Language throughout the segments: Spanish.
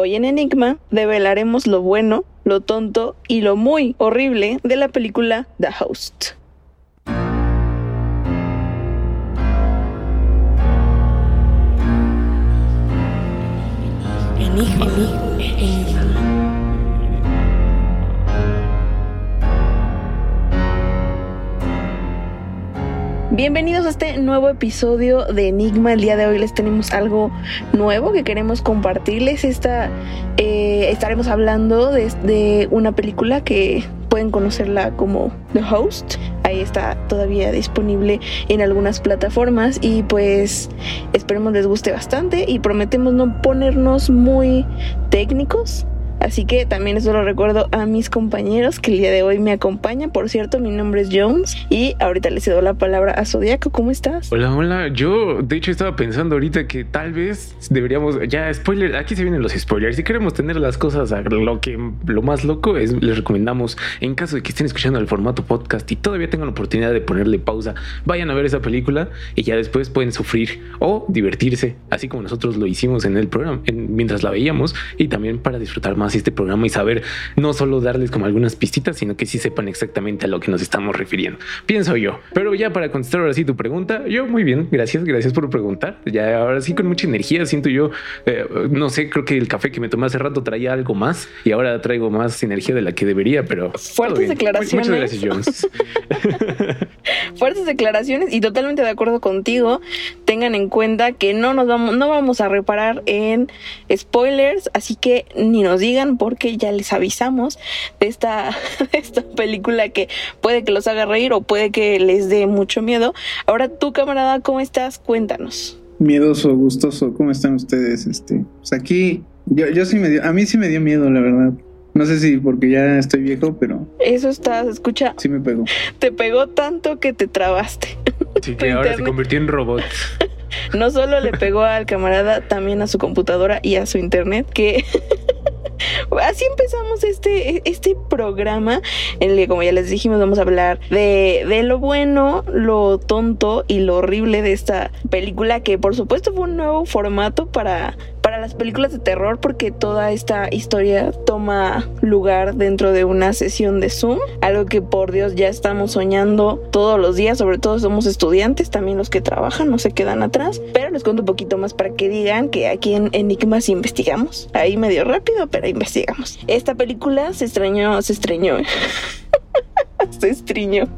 Hoy en Enigma develaremos lo bueno, lo tonto y lo muy horrible de la película The Host. Enigma. Bienvenidos a este nuevo episodio de Enigma. El día de hoy les tenemos algo nuevo que queremos compartirles. Esta, eh, estaremos hablando de, de una película que pueden conocerla como The Host. Ahí está todavía disponible en algunas plataformas y pues esperemos les guste bastante y prometemos no ponernos muy técnicos Así que también eso lo recuerdo a mis compañeros que el día de hoy me acompañan. Por cierto, mi nombre es Jones y ahorita les cedo la palabra a Zodiaco. ¿Cómo estás? Hola, hola. Yo, de hecho, estaba pensando ahorita que tal vez deberíamos, ya, spoiler, aquí se vienen los spoilers. Si queremos tener las cosas lo que lo más loco es, les recomendamos, en caso de que estén escuchando el formato podcast y todavía tengan la oportunidad de ponerle pausa, vayan a ver esa película y ya después pueden sufrir o divertirse, así como nosotros lo hicimos en el programa, mientras la veíamos y también para disfrutar más este programa y saber no solo darles como algunas pistitas, sino que sí sepan exactamente a lo que nos estamos refiriendo. Pienso yo. Pero ya para contestar ahora sí tu pregunta, yo muy bien, gracias, gracias por preguntar. Ya ahora sí con mucha energía siento yo, eh, no sé, creo que el café que me tomé hace rato traía algo más y ahora traigo más energía de la que debería, pero fuertes declaraciones. Muchas gracias, Jones. fuertes declaraciones y totalmente de acuerdo contigo. Tengan en cuenta que no nos vamos, no vamos a reparar en spoilers, así que ni nos digan porque ya les avisamos de esta, esta película que puede que los haga reír o puede que les dé mucho miedo. Ahora tú, camarada, ¿cómo estás? Cuéntanos. Miedoso, gustoso, ¿cómo están ustedes? Este, pues aquí, yo, yo sí me dio, a mí sí me dio miedo, la verdad. No sé si porque ya estoy viejo, pero. Eso está, escucha. Sí me pegó. Te pegó tanto que te trabaste. Sí, que ahora se convirtió en robot. No solo le pegó al camarada, también a su computadora y a su internet, que Así empezamos este, este programa en el que, como ya les dijimos, vamos a hablar de, de lo bueno, lo tonto y lo horrible de esta película, que por supuesto fue un nuevo formato para, las películas de terror porque toda esta historia toma lugar dentro de una sesión de Zoom, algo que por Dios ya estamos soñando todos los días, sobre todo somos estudiantes, también los que trabajan no se quedan atrás, pero les cuento un poquito más para que digan que aquí en Enigmas investigamos, ahí medio rápido, pero investigamos. Esta película se estreñó, se estreñó, se estreñó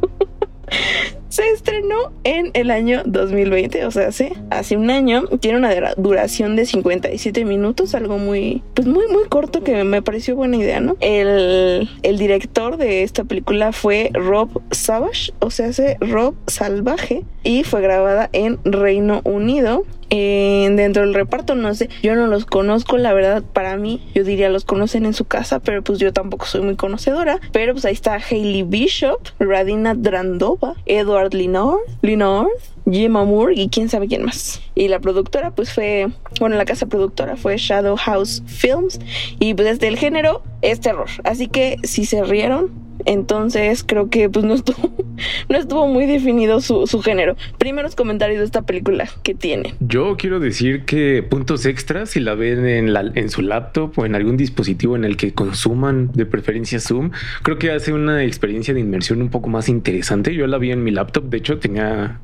se estrenó en el año 2020, o sea, hace, hace un año. Tiene una duración de 57 minutos, algo muy, pues muy, muy corto que me pareció buena idea, ¿no? El, el director de esta película fue Rob Savage, o sea, hace Rob Salvaje, y fue grabada en Reino Unido dentro del reparto, no sé, yo no los conozco, la verdad, para mí, yo diría los conocen en su casa, pero pues yo tampoco soy muy conocedora. Pero pues ahí está Hailey Bishop, Radina Drandova, Edward Linor, Linor, Jim Moore y quién sabe quién más. Y la productora pues fue, bueno, la casa productora fue Shadow House Films y pues desde el género es terror. Así que si se rieron, entonces creo que pues no estuvo, no estuvo muy definido su, su, género. Primeros comentarios de esta película que tiene. Yo quiero decir que puntos extras, si la ven en, la, en su laptop o en algún dispositivo en el que consuman de preferencia Zoom, creo que hace una experiencia de inmersión un poco más interesante. Yo la vi en mi laptop, de hecho tenía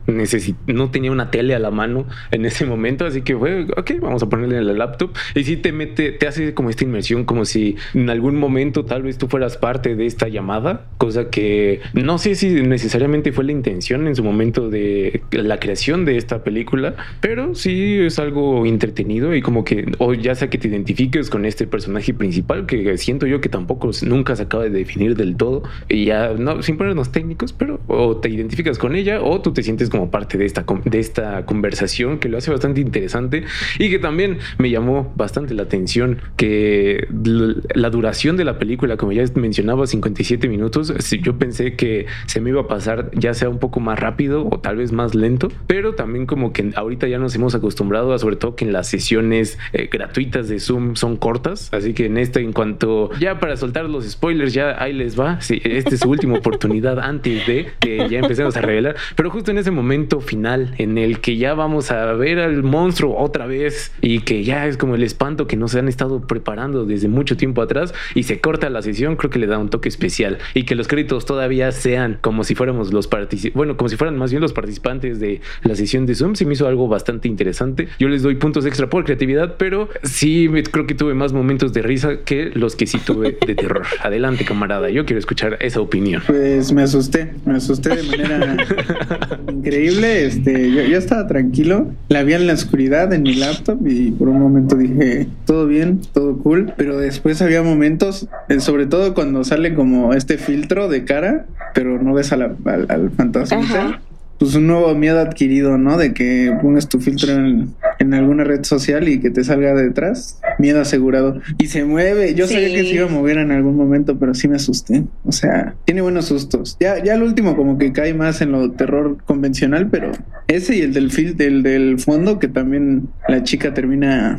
no tenía una tele a la mano en ese momento, así que fue, ok, vamos a ponerle en la laptop. Y sí te mete, te hace como esta inmersión, como si en algún momento tal vez tú fueras parte de esta llamada cosa que no sé si necesariamente fue la intención en su momento de la creación de esta película, pero sí es algo entretenido y como que, o ya sea que te identifiques con este personaje principal, que siento yo que tampoco nunca se acaba de definir del todo, y ya, no, sin ponernos técnicos, pero o te identificas con ella o tú te sientes como parte de esta, de esta conversación que lo hace bastante interesante y que también me llamó bastante la atención que la duración de la película, como ya mencionaba, 57 minutos, minutos. Yo pensé que se me iba a pasar ya sea un poco más rápido o tal vez más lento, pero también como que ahorita ya nos hemos acostumbrado a sobre todo que en las sesiones eh, gratuitas de Zoom son cortas, así que en este en cuanto ya para soltar los spoilers ya ahí les va, sí, esta es su última oportunidad antes de que ya empecemos a revelar, pero justo en ese momento final en el que ya vamos a ver al monstruo otra vez y que ya es como el espanto que nos han estado preparando desde mucho tiempo atrás y se corta la sesión, creo que le da un toque especial y que los créditos todavía sean como si fuéramos los participantes, bueno, como si fueran más bien los participantes de la sesión de Zoom, se me hizo algo bastante interesante. Yo les doy puntos extra por creatividad, pero sí creo que tuve más momentos de risa que los que sí tuve de terror. Adelante, camarada, yo quiero escuchar esa opinión. Pues me asusté, me asusté de manera increíble. Este, yo, yo estaba tranquilo, la vi en la oscuridad en mi laptop y por un momento dije, todo bien, todo cool, pero después había momentos, eh, sobre todo cuando sale como este filtro de cara, pero no ves al, al fantasma pues un nuevo miedo adquirido, ¿no? De que pongas tu filtro en, alguna red social y que te salga detrás. Miedo asegurado. Y se mueve. Yo sabía que se iba a mover en algún momento, pero sí me asusté. O sea, tiene buenos sustos. Ya, ya el último como que cae más en lo terror convencional, pero ese y el del fil del, del fondo, que también la chica termina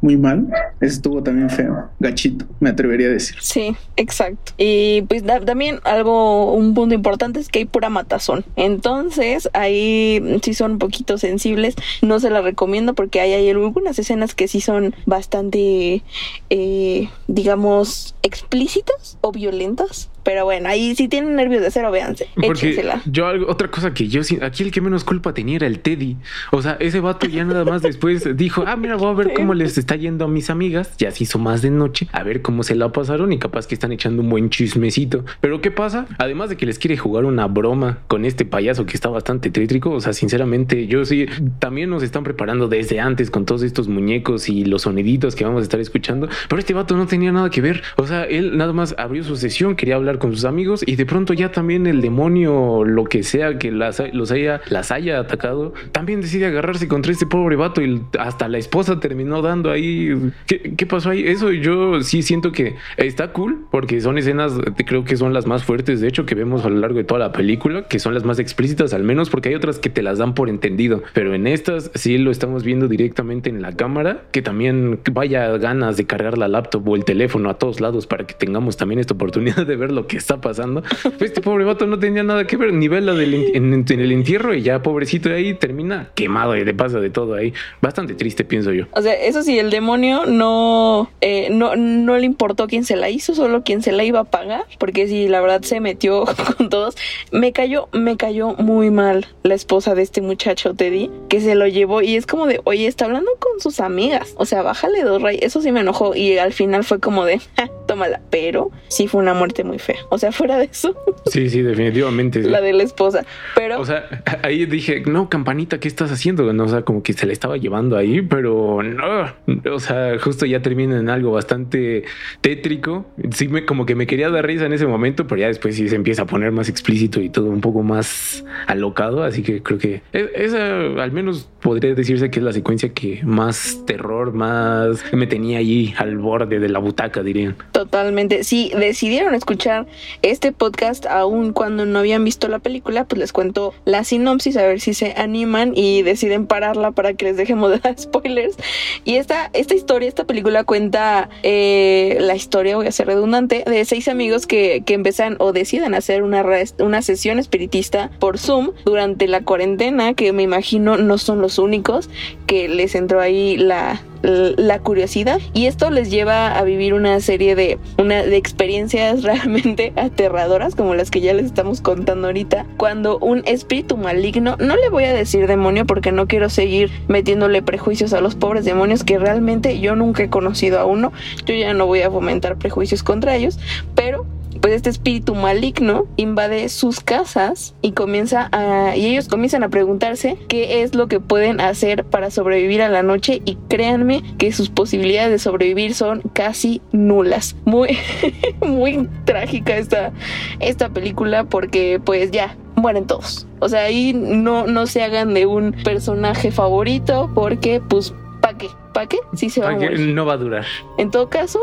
muy mal. Estuvo también feo, gachito, me atrevería a decir. Sí, exacto. Y pues también algo, un punto importante es que hay pura matazón. Entonces, ahí sí son un poquito sensibles. No se la recomiendo porque hay, hay algunas escenas que sí son bastante, eh, digamos, explícitas o violentas. Pero bueno, ahí si tienen nervios de cero, véanse. Porque yo algo, otra cosa que yo aquí el que menos culpa tenía era el Teddy. O sea, ese vato ya nada más después dijo, ah, mira, voy a ver cómo les está yendo a mis amigas. Ya se hizo más de noche, a ver cómo se la pasaron y capaz que están echando un buen chismecito. Pero ¿qué pasa? Además de que les quiere jugar una broma con este payaso que está bastante trítrico, o sea, sinceramente, yo sí, también nos están preparando desde antes con todos estos muñecos y los soniditos que vamos a estar escuchando. Pero este vato no tenía nada que ver. O sea, él nada más abrió su sesión, quería hablar con sus amigos y de pronto ya también el demonio, lo que sea que las, los haya, las haya atacado, también decide agarrarse contra este pobre vato y hasta la esposa terminó dando ahí. ¿Qué, pasó ahí? Eso yo sí siento que está cool porque son escenas, creo que son las más fuertes, de hecho, que vemos a lo largo de toda la película, que son las más explícitas al menos porque hay otras que te las dan por entendido, pero en estas sí lo estamos viendo directamente en la cámara, que también vaya ganas de cargar la laptop o el teléfono a todos lados para que tengamos también esta oportunidad de ver que está pasando. Pues este pobre vato no tenía nada que ver, ni vela en, el entierro y ya pobrecito ahí termina quemado y le pasa de todo ahí. Bastante triste, pienso yo. O sea, eso sí, el demonio no, eh, no, no le importó quién se la hizo, solo quién se la iba a pagar, porque si la verdad se metió con todos. Me cayó, me cayó muy mal la esposa de este muchacho, Teddy, que se lo llevó y es como de, oye, está hablando con sus amigas. O sea, bájale dos rayos. Eso sí me enojó y al final fue como de, tómala. Pero sí fue una muerte muy fea. O sea, fuera de eso. Sí, sí, definitivamente. La de la esposa. Pero. O sea, ahí dije, no, campanita, ¿qué estás haciendo? o sea, como que se le estaba llevando ahí, pero no. O sea, justo ya termina en algo bastante tétrico. Sí, me, como que me quería dar risa en ese momento, pero ya después sí se empieza a poner más explícito y todo un poco más alocado. Así que creo que e, esa, al menos podría decirse que es la secuencia que más terror, más me tenía allí al borde de la butaca, dirían. Totalmente. Si decidieron escuchar este podcast aún cuando no habían visto la película, pues les cuento la sinopsis a ver si se animan y deciden pararla para que les dejemos de spoilers. Y esta, esta historia, esta película cuenta eh, la historia, voy a ser redundante, de seis amigos que, que empiezan o deciden hacer una, una sesión espiritista por Zoom durante la cuarentena, que me imagino no son los únicos, que les entró ahí la, la curiosidad y esto les lleva a vivir una serie de, una, de experiencias realmente aterradoras como las que ya les estamos contando ahorita cuando un espíritu maligno no le voy a decir demonio porque no quiero seguir metiéndole prejuicios a los pobres demonios que realmente yo nunca he conocido a uno yo ya no voy a fomentar prejuicios contra ellos pero pues este espíritu maligno invade sus casas y comienza a y ellos comienzan a preguntarse qué es lo que pueden hacer para sobrevivir a la noche y créanme que sus posibilidades de sobrevivir son casi nulas. Muy muy trágica esta esta película porque pues ya mueren todos. O sea, ahí no no se hagan de un personaje favorito porque pues ¿para qué? ¿Para qué? Sí se va a morir. no va a durar. En todo caso,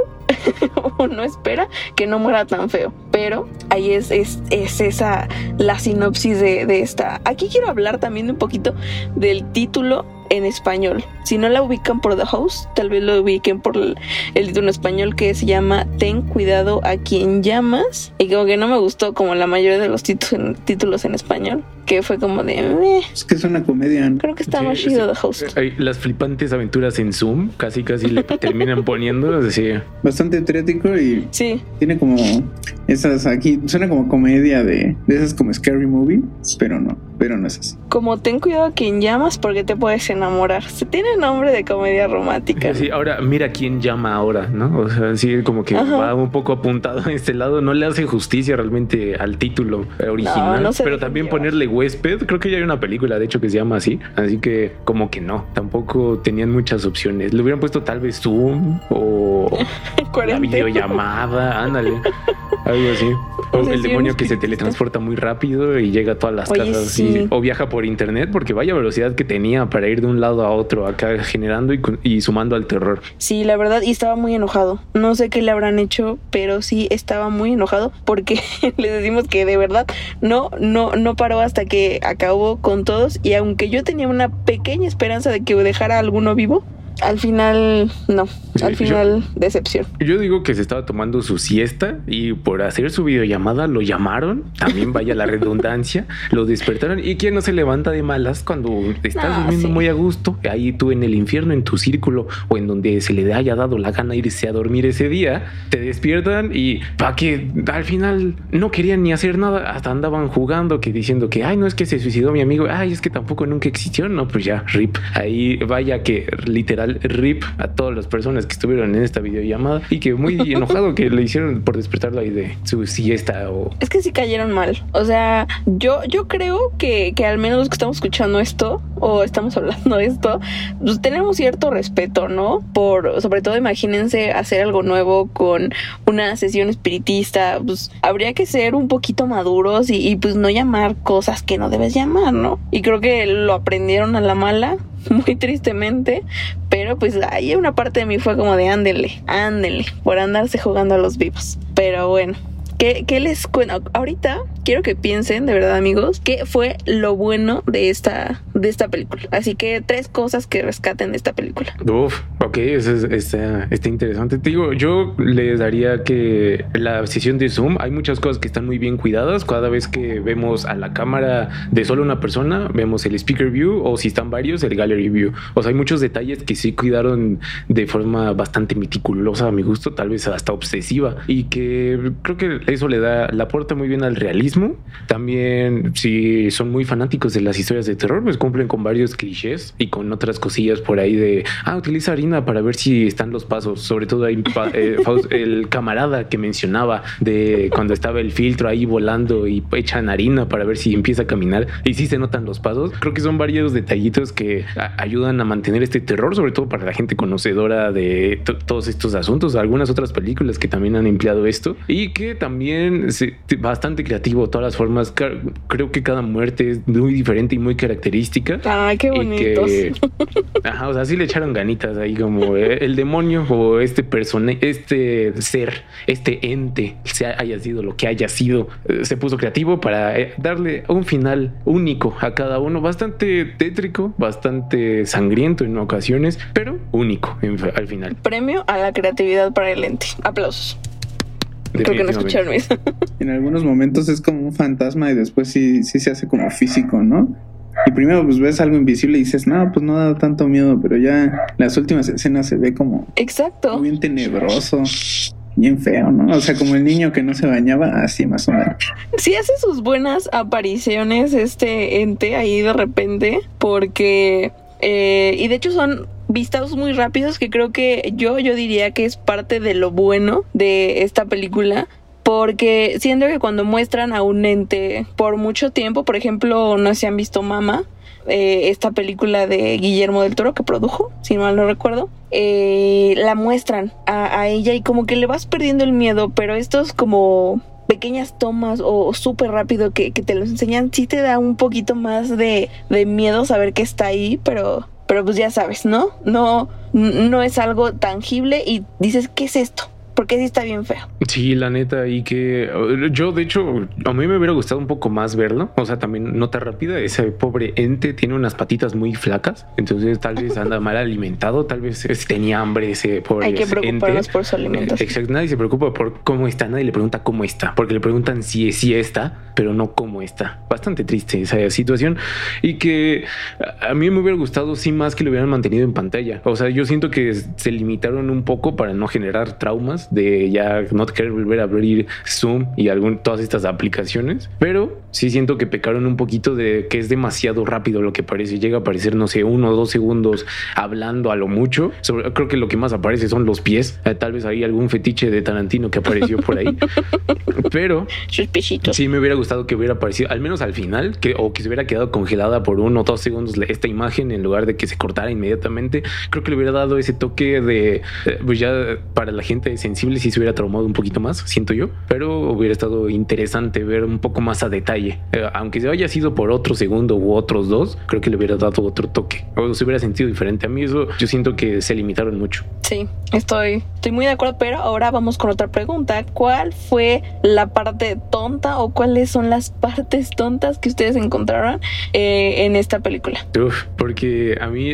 uno espera que no muera tan feo. Pero ahí es, es, es esa la sinopsis de, de esta. Aquí quiero hablar también un poquito del título en español. Si no la ubican por The Host, tal vez lo ubiquen por el, el título en español que se llama Ten cuidado a quien llamas. Y como que no me gustó como la mayoría de los títulos, títulos en español. Que fue como de... "Meh". Es que es una comedia. ¿no? creo que está Sí, más chido sí. The Host. Ay, Las flipantes aventuras en Zoom, casi casi le terminan poniendo. Así. Bastante trético y Sí, tiene como esas aquí. Suena como comedia de, de esas como Scary Movie, pero no, pero no es así. como ten cuidado a quien llamas porque te puedes enamorar. Se tiene nombre de comedia romántica. Sí, ahora mira quién llama ahora, ¿no? O sea, sí, como que Ajá. va un poco apuntado a este lado. No le hace justicia realmente al título original. no pero también llevar. ponerle huésped, creo que ya hay una película, de hecho, que se llama así. Así que, como que no, tampoco tenían muchas opciones. Le hubieran puesto tal vez Zoom o la videollamada, ándale. Algo así. O O sea, el demonio un que se teletransporta muy rápido y llega a todas las Oye, casas. sí. y- o viaja por internet, porque vaya velocidad que tenía para ir de un lado a otro, acá generando y, y sumando al terror. Sí, la verdad, y estaba muy enojado. No sé qué le habrán hecho, pero sí estaba muy enojado porque le decimos que de verdad no, no, no paró hasta que acabó con todos. Y aunque yo tenía una pequeña esperanza de que dejara a alguno vivo, al final no. Al yo- final, decepción. Yo digo que se estaba tomando su siesta y por hacer su videollamada lo llamaron, también vaya la redundancia, lo despertaron y quién no se levanta de malas cuando estás No, durmiendo sí. muy a gusto, ahí tú en el infierno, en tu círculo o en donde se le haya dado la gana irse a dormir ese día, te despiertan y para que al final no querían ni hacer nada, hasta andaban jugando que diciendo que ay no es que se suicidó mi amigo, ay es que tampoco nunca existió, no pues ya rip, ahí vaya que literal rip a todas las personas que estuvieron en esta videollamada y que muy enojado que le hicieron por despertarlo ahí de su siesta o Es que sí cayeron mal. O sea, yo, yo creo que, que al menos los que estamos escuchando esto o estamos hablando de esto, pues tenemos cierto respeto, ¿no? Por, sobre todo, imagínense hacer algo nuevo con una sesión espiritista. Pues habría que ser un poquito maduros y, y, pues no llamar cosas que no debes llamar, ¿no? Y creo que lo aprendieron a la mala. Muy tristemente, pero pues ahí una parte de mí fue como de ándenle, ándenle, por andarse jugando a los vivos. Pero bueno, ¿Qué, ¿Qué, les cuento? Ahorita quiero que piensen, de verdad, amigos, qué fue lo bueno de esta, de esta película. Así que tres cosas que rescaten de esta película. Uf, ok, eso es, está, está interesante. Te digo, yo les daría que la sesión de Zoom hay muchas cosas que están muy bien cuidadas. Cada vez que vemos a la cámara de solo una persona, vemos el speaker view o si están varios, el gallery view. O sea, hay muchos detalles que sí cuidaron de forma bastante meticulosa a mi gusto, tal vez hasta obsesiva y que creo que eso le da, le aporta muy bien al realismo. También, si son muy fanáticos de las historias de terror, pues cumplen con varios clichés y con otras cosillas por ahí de, ah, utiliza harina para ver si están los pasos. Sobre todo hay eh, el camarada que mencionaba de cuando estaba el filtro ahí volando y echan harina para ver si empieza a caminar y si se notan los pasos. Creo que son varios detallitos que ayudan a mantener este terror, sobre todo para la gente conocedora de todos estos asuntos. Algunas otras películas que también han empleado esto y que también también sí, bastante creativo, todas las formas. Creo que cada muerte es muy diferente y muy característica. Ay, qué bonitos. Que, ajá, o sea, sí le echaron ganitas ahí como eh, el demonio o este persona, este ser, este ente, sea haya sido lo que haya sido, eh, se puso creativo para eh, darle un final único a cada uno, bastante tétrico, bastante sangriento en ocasiones, pero único en, al final. Premio a la creatividad para el ente. Aplausos. Creo que no escucharon eso. En algunos momentos es como un fantasma y después sí, sí se hace como físico, ¿no? Y primero pues ves algo invisible y dices, no, pues no da tanto miedo, pero ya las últimas escenas se ve como Exacto. bien tenebroso, bien feo, ¿no? O sea, como el niño que no se bañaba, así más o menos. Sí hace sus buenas apariciones este ente ahí de repente, porque eh, y de hecho son vistados muy rápidos que creo que yo yo diría que es parte de lo bueno de esta película porque siento que cuando muestran a un ente por mucho tiempo, por ejemplo, no se han visto Mama, eh, esta película de Guillermo del Toro que produjo, si mal no recuerdo, eh, la muestran a, ella y como que le vas perdiendo el miedo, pero estos como pequeñas tomas o, o súper rápido que, que, te los enseñan, sí te da un poquito más de, de miedo saber que está ahí, pero pero pues ya sabes, ¿no? No, no es algo tangible y dices, ¿qué es esto? Porque sí está bien feo. Sí, la neta, y que yo, de hecho, a mí me hubiera gustado un poco más verlo. O sea, también nota rápida, ese pobre ente tiene unas patitas muy flacas, entonces tal vez anda mal alimentado, tal vez tenía hambre ese pobre Hay que preocuparnos por su alimentación. Exacto, nadie se preocupa por cómo está, nadie le pregunta cómo está, porque le preguntan si, si está, pero no cómo está. Bastante triste esa situación y que a mí me hubiera gustado sí más que lo hubieran mantenido en pantalla. O sea, yo siento que se limitaron un poco para no generar traumas de ya no querer volver a abrir Zoom y algún, todas estas aplicaciones, pero sí siento que pecaron un poquito de que es demasiado rápido lo que parece. Llega a aparecer, no sé, uno o dos segundos hablando a lo mucho. creo que lo que más aparece son los pies. Eh, tal vez hay algún fetiche de Tarantino que apareció por ahí. pero sus Sí, me hubiera gustado que hubiera aparecido, al menos al final, que, o que se hubiera quedado congelada por uno o dos segundos esta imagen en lugar de que se cortara inmediatamente. Creo que le hubiera dado ese toque de, eh, pues ya para la gente sensible si se hubiera traumado un poquito más, siento yo, pero hubiera estado interesante ver un poco más a detalle. Eh, aunque se haya sido por otro segundo u otros dos, creo que le hubiera dado otro toque o se hubiera sentido diferente. A mí eso yo siento que se limitaron mucho. Sí, estoy, estoy muy de acuerdo, pero ahora vamos con otra pregunta. ¿Cuál fue la parte tonta o cuáles son las partes tontas que ustedes encontraron eh, en esta película? Uf, porque a mí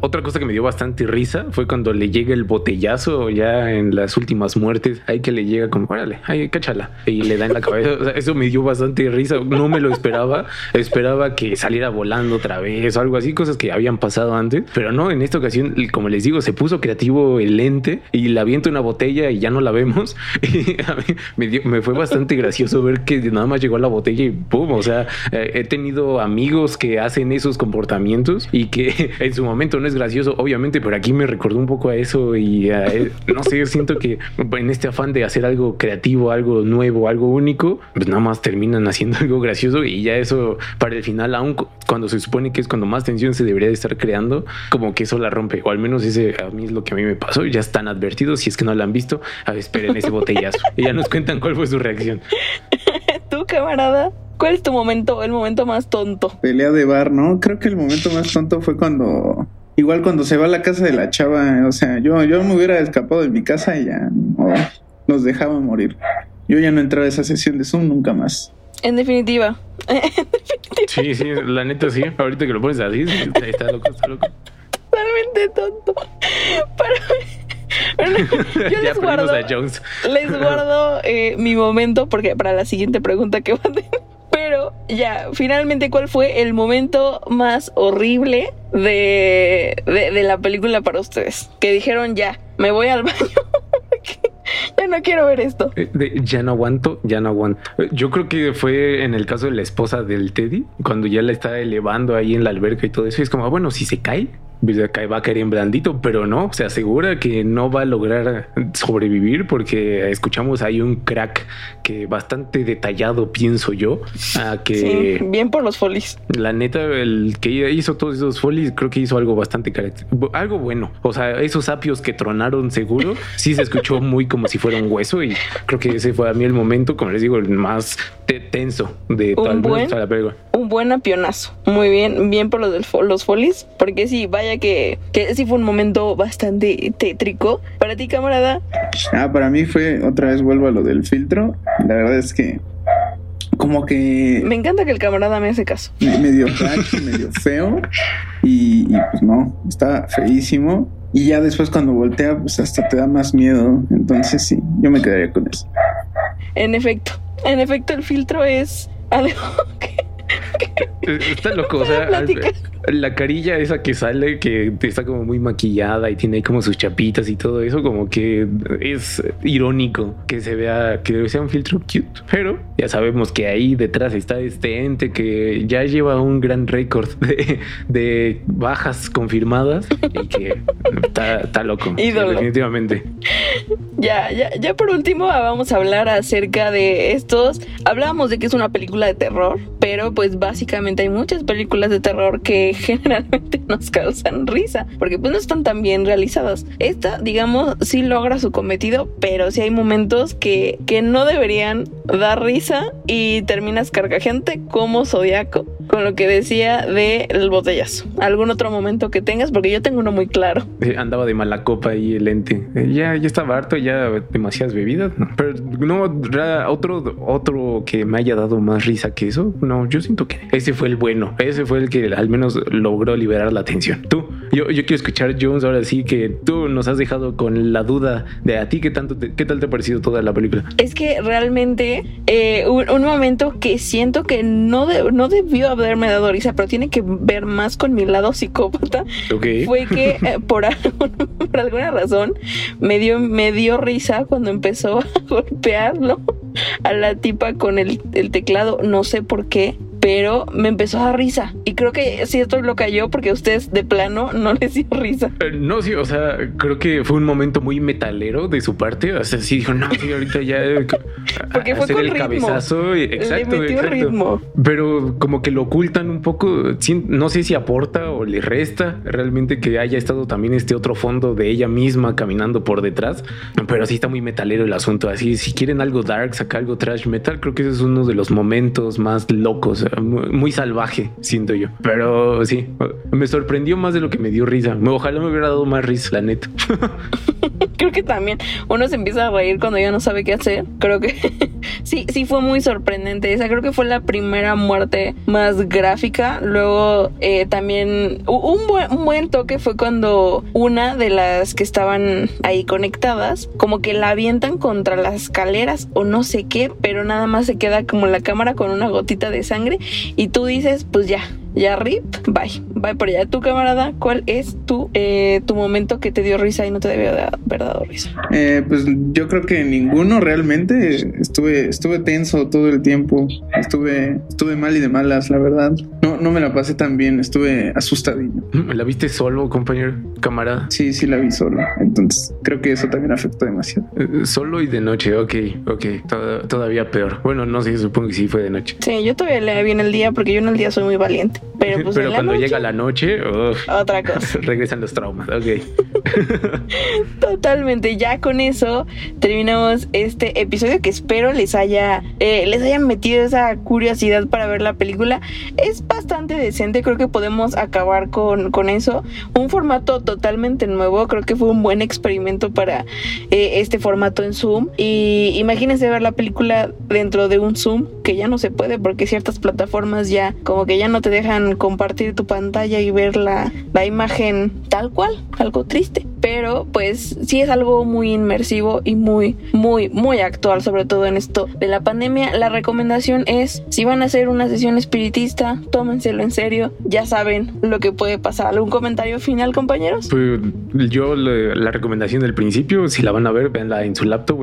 otra cosa que me dio bastante risa fue cuando le llega el botellazo ya en las últimas muertes, hay que le llega como, órale, ay, cáchala, y le da en la cabeza. eso me dio bastante risa, no me lo esperaba, esperaba que saliera volando otra vez o algo así, cosas que habían pasado antes, pero no, en esta ocasión, como les digo, se puso creativo el lente y le avienta una botella y ya no la vemos. A me, fue bastante gracioso ver que nada más llegó a la botella y pum, o sea, eh, he tenido amigos que hacen esos comportamientos y que en su momento no es gracioso, obviamente, pero aquí me recordó un poco a eso y no sé, siento que en este afán de hacer algo creativo, algo nuevo, algo único, pues nada más terminan haciendo algo gracioso y ya eso para el final, aún cuando se supone que es cuando más tensión se debería de estar creando, como que eso la rompe, o al menos ese a mí es lo que a mí me pasó, ya están advertidos, si es que no lo han visto, a ver, esperen ese botellazo y ya nos cuentan cuál fue su reacción. ¿Tú, camarada? ¿Cuál es tu momento, el momento más tonto? Pelea de bar, ¿no? Creo que el momento más tonto fue cuando Igual cuando se va a la casa de la chava, o sea, yo, yo me hubiera escapado de mi casa y ya nos dejaba morir. Yo ya no entraba a esa sesión de Zoom nunca más. En definitiva. Sí, sí, la neta sí. Ahorita que lo pones así, está loco, está loco. Totalmente tonto. Pero, yo les guardo, les guardo eh, mi momento porque para la siguiente pregunta que va a tener. Pero ya, finalmente, ¿cuál fue el momento más horrible de, de, la película para ustedes? Que dijeron ya, me voy al baño. ya no quiero ver esto. Eh, ya no aguanto, ya no aguanto. Yo creo que fue en el caso de la esposa del Teddy, cuando ya la está elevando ahí en la alberca y todo eso. Y es como, ah, bueno, si se cae, va a caer en blandito, pero no, se asegura que no va a lograr sobrevivir porque escuchamos ahí un crack que bastante detallado, pienso yo, a que... bien por los folies. La neta, el que hizo todos esos folies, creo que hizo algo bastante algo bueno. O sea, esos apios que tronaron seguro, sí se escuchó muy como si fuera un hueso y creo que ese fue a mí el momento, como les digo, el más tenso de toda, la película. Un buen apionazo. Muy bien, bien por los, los folies, porque sí, vaya que, que sí fue un momento bastante tétrico. Para ti, camarada. Ah, para mí fue, otra vez vuelvo a lo del filtro. La verdad es que como que... Me encanta que el camarada me hace caso. Medio medio feo. Y, pues no, está feísimo. Y ya después cuando voltea, pues hasta te da más miedo. Entonces sí, yo me quedaría con eso. En efecto, en efecto el filtro es algo que... Está loco, o sea, la carilla esa que sale, que está como muy maquillada y tiene ahí como sus chapitas y todo eso, como que es irónico que se vea, que sea un filtro cute. Pero ya sabemos que ahí detrás está este ente que ya lleva un gran récord de, bajas confirmadas y que está, loco. definitivamente. Ya, ya, ya por último vamos a hablar acerca de estos. Hablábamos de que es una película de terror, pero pues básicamente hay muchas películas de terror que generalmente nos causan risa, porque pues no están tan bien realizadas. Esta, digamos, sí logra su cometido, pero sí hay momentos que, que no deberían dar risa y terminas carcajante como Zodiaco. Con lo que decía del botellazo. ¿Algún otro momento que tengas? Porque yo tengo uno muy claro. Andaba de mala copa y el ente. Eh, ya, ya estaba harto, ya demasiadas bebidas. Pero no, otro, otro que me haya dado más risa que eso. No, yo siento que ese fue el bueno. Ese fue el que al menos logró liberar la atención. Tú, yo, yo quiero escuchar, Jones, ahora sí que tú nos has dejado con la duda de a ti qué tanto qué tal te ha parecido toda la película. Es que realmente eh, un, momento que siento que no, no debió haberme dado risa, pero tiene que ver más con mi lado psicópata. Fue que eh, por, por, alguna razón me dio, me dio risa cuando empezó a golpearlo a la tipa con el, el teclado. No sé por qué pero me empezó a dar risa. Y creo que sí esto lo cayó porque a ustedes de plano no les dio risa. Eh, no, sí, o sea, creo que fue un momento muy metalero de su parte. O sea, sí dijo, no, sí, ahorita ya. porque fue con el cabezazo. Exacto, le metió ritmo. Pero como que lo ocultan un poco. No sé si aporta o le resta realmente que haya estado también este otro fondo de ella misma caminando por detrás. Pero sí está muy metalero el asunto. Así, si quieren algo dark, saca algo trash metal, creo que ese es uno de los momentos más locos muy, salvaje, siento yo. Pero sí, me sorprendió más de lo que me dio risa. Ojalá me hubiera dado más risa, la neta. Creo que también uno se empieza a reír cuando ya no sabe qué hacer. Creo que sí, sí fue muy sorprendente. Esa creo que fue la primera muerte más gráfica. Luego eh, también un buen, un buen toque fue cuando una de las que estaban ahí conectadas, como que la avientan contra las escaleras o no sé qué, pero nada más se queda como la cámara con una gotita de sangre y tú dices, pues ya, ya rip, bye, bye por allá. Tu camarada, ¿cuál es tu, eh, tu momento que te dio risa y no te debió de haber dado risa? Eh, pues yo creo que ninguno realmente. Estuve, estuve tenso todo el tiempo. Estuve, estuve mal y de malas, la verdad. No, no me la pasé tan bien, estuve asustadillo. ¿La viste solo, compañero, camarada? Sí, sí la vi solo. Entonces creo que eso también afectó demasiado. Eh, solo y de noche, ok, ok. todavía peor. Bueno, no sé, supongo que sí fue de noche. Sí, yo todavía le vi en el día porque yo en el día soy muy valiente. Pero, pues cuando llega la noche, otra cosa. regresan los traumas. Ok. Totalmente. Ya con eso terminamos este episodio que espero les haya eh, les hayan metido esa curiosidad para ver la película. Es bastante decente. Creo que podemos acabar con, con eso. Un formato totalmente nuevo. Creo que fue un buen experimento para eh, este formato en Zoom. Y imagínense ver la película dentro de un Zoom que ya no se puede porque ciertas plataformas ya como que ya no te dejan compartir tu pantalla y ver la, la imagen tal cual, algo triste. Pero pues sí es algo muy inmersivo y muy, muy, muy actual, sobre todo en esto de la pandemia. La recomendación es, si van a hacer una sesión espiritista, tómenselo en serio, ya saben lo que puede pasar. ¿Algún comentario final, compañeros? Pues yo la recomendación del principio, si la van a ver, veanla en su laptop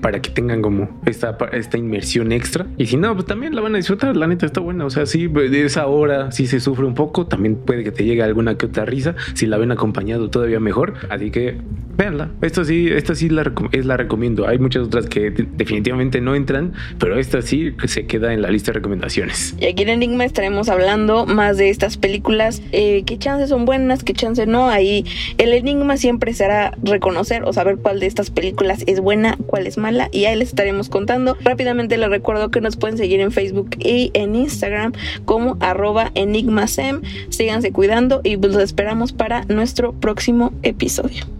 para que tengan como esta, esta inmersión extra. Y si no, pues también la van a disfrutar, la neta está buena. O sea, sí, de esa hora si se sufre un poco, también puede que te llegue alguna que otra risa. Si la ven acompañado, todavía mejor. Así que véanla. Esto sí, esta sí la, es la recomiendo. Hay muchas otras que definitivamente no entran, pero esta sí se queda en la lista de recomendaciones. Y aquí en Enigma estaremos hablando más de estas películas. Eh, ¿Qué chances son buenas? ¿Qué chances no? Ahí el enigma siempre será reconocer o saber cuál de estas películas es buena, cuál es mala. Y ahí les estaremos contando. Rápidamente les recuerdo que nos pueden seguir en Facebook y en Instagram como arroba Enigma Sem. Síganse cuidando y los esperamos para nuestro próximo episodio.